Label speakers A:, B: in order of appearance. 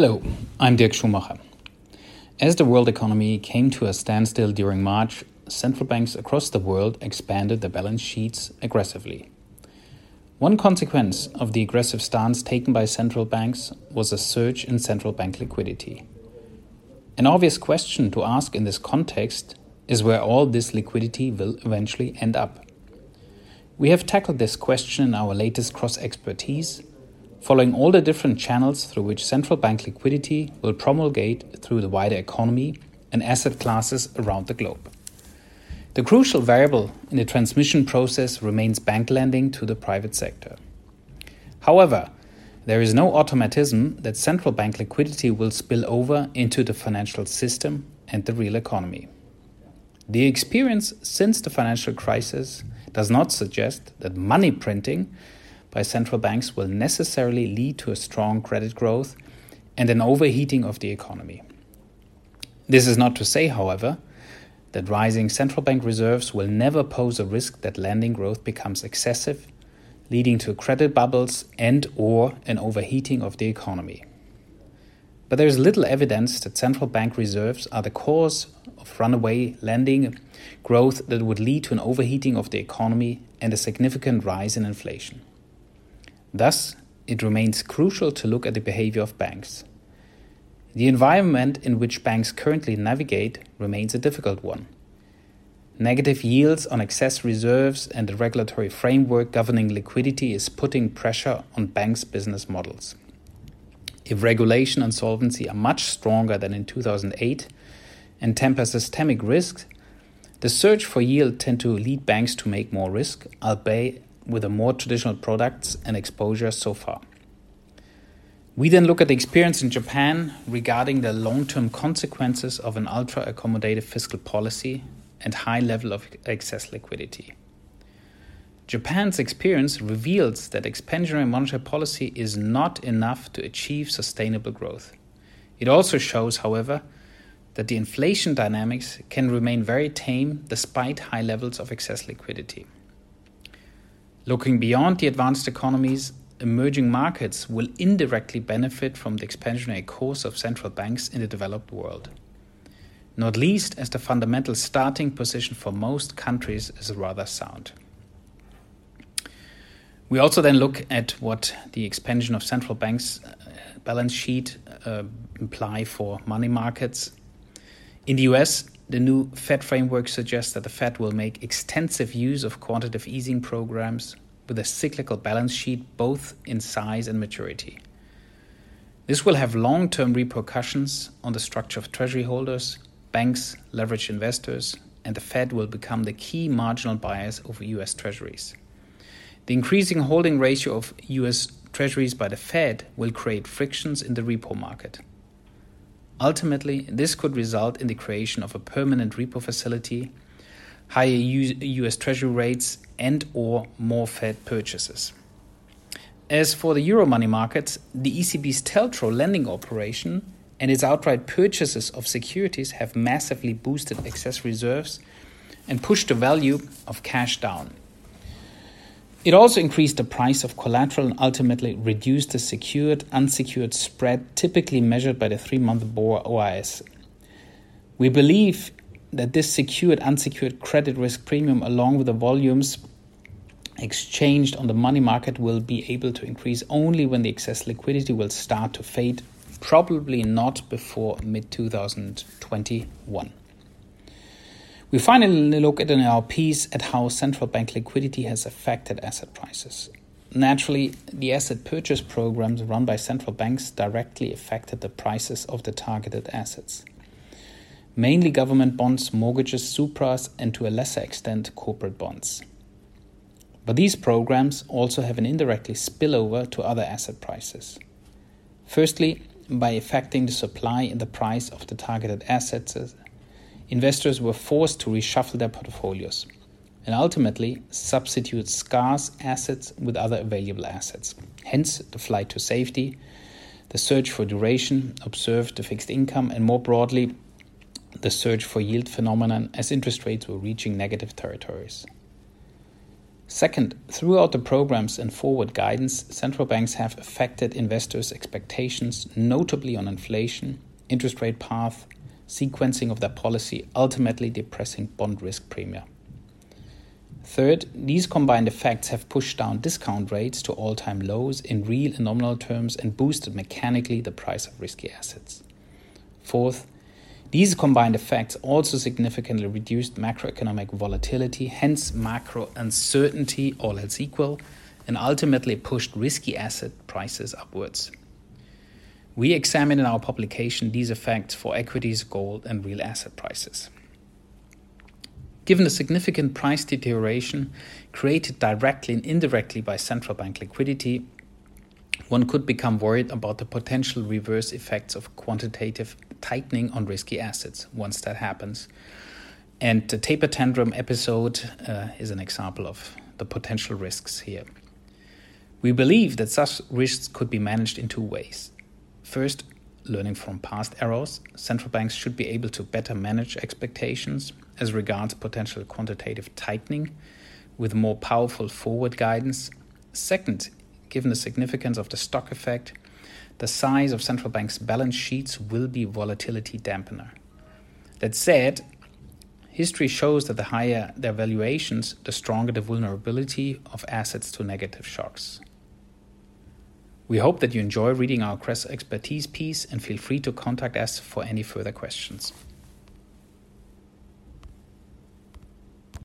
A: Hello, I'm Dirk Schumacher. As the world economy came to a standstill during March, central banks across the world expanded their balance sheets aggressively. One consequence of the aggressive stance taken by central banks was a surge in central bank liquidity. An obvious question to ask in this context is where all this liquidity will eventually end up. We have tackled this question in our latest cross expertise following all the different channels through which central bank liquidity will promulgate through the wider economy and asset classes around the globe. The crucial variable in the transmission process remains bank lending to the private sector. However, there is no automatism that central bank liquidity will spill over into the financial system and the real economy. The experience since the financial crisis does not suggest that money printing by central banks will necessarily lead to a strong credit growth and an overheating of the economy. This is not to say, however, that rising central bank reserves will never pose a risk that lending growth becomes excessive, leading to credit bubbles and or an overheating of the economy. But there is little evidence that central bank reserves are the cause of runaway lending growth that would lead to an overheating of the economy and a significant rise in inflation. Thus, it remains crucial to look at the behavior of banks. The environment in which banks currently navigate remains a difficult one. Negative yields on excess reserves and the regulatory framework governing liquidity is putting pressure on banks' business models. If regulation and solvency are much stronger than in 2008 and temper systemic risks, the search for yield tend to lead banks to make more risk, albeit with the more traditional products and exposure so far. We then look at the experience in Japan regarding the long term consequences of an ultra accommodative fiscal policy and high level of excess liquidity. Japan's experience reveals that expansionary monetary policy is not enough to achieve sustainable growth. It also shows, however, that the inflation dynamics can remain very tame despite high levels of excess liquidity. Looking beyond the advanced economies, emerging markets will indirectly benefit from the expansionary course of central banks in the developed world. Not least as the fundamental starting position for most countries is rather sound. We also then look at what the expansion of central banks' uh, balance sheet uh, imply for money markets. In the US, the new Fed framework suggests that the Fed will make extensive use of quantitative easing programs with a cyclical balance sheet both in size and maturity. This will have long term repercussions on the structure of treasury holders, banks, leveraged investors, and the Fed will become the key marginal buyers of US treasuries. The increasing holding ratio of US treasuries by the Fed will create frictions in the repo market. Ultimately, this could result in the creation of a permanent repo facility, higher US Treasury rates, and or more Fed purchases. As for the euro money markets, the ECB's TLTRO lending operation and its outright purchases of securities have massively boosted excess reserves and pushed the value of cash down. It also increased the price of collateral and ultimately reduced the secured unsecured spread typically measured by the three month BOR OIS. We believe that this secured unsecured credit risk premium, along with the volumes exchanged on the money market, will be able to increase only when the excess liquidity will start to fade, probably not before mid 2021. We finally look at in our piece at how central bank liquidity has affected asset prices. Naturally, the asset purchase programs run by central banks directly affected the prices of the targeted assets. Mainly government bonds, mortgages, supras, and to a lesser extent, corporate bonds. But these programs also have an indirectly spillover to other asset prices. Firstly, by affecting the supply and the price of the targeted assets investors were forced to reshuffle their portfolios and ultimately substitute scarce assets with other available assets. Hence, the flight to safety, the search for duration observed the fixed income, and more broadly, the search for yield phenomenon as interest rates were reaching negative territories. Second, throughout the programs and forward guidance, central banks have affected investors' expectations, notably on inflation, interest rate path, sequencing of their policy, ultimately depressing bond risk premia. Third, these combined effects have pushed down discount rates to all time lows in real and nominal terms and boosted mechanically the price of risky assets. Fourth, these combined effects also significantly reduced macroeconomic volatility, hence macro uncertainty, all else equal, and ultimately pushed risky asset prices upwards. We examine in our publication these effects for equities, gold, and real asset prices. Given the significant price deterioration created directly and indirectly by central bank liquidity, one could become worried about the potential reverse effects of quantitative tightening on risky assets once that happens. And the taper tantrum episode uh, is an example of the potential risks here. We believe that such risks could be managed in two ways. First, learning from past errors, central banks should be able to better manage expectations as regards potential quantitative tightening with more powerful forward guidance. Second, given the significance of the stock effect, the size of central banks' balance sheets will be volatility dampener. That said, history shows that the higher their valuations, the stronger the vulnerability of assets to negative shocks. We hope that you enjoy reading our cross expertise piece and feel free to contact us for any further questions.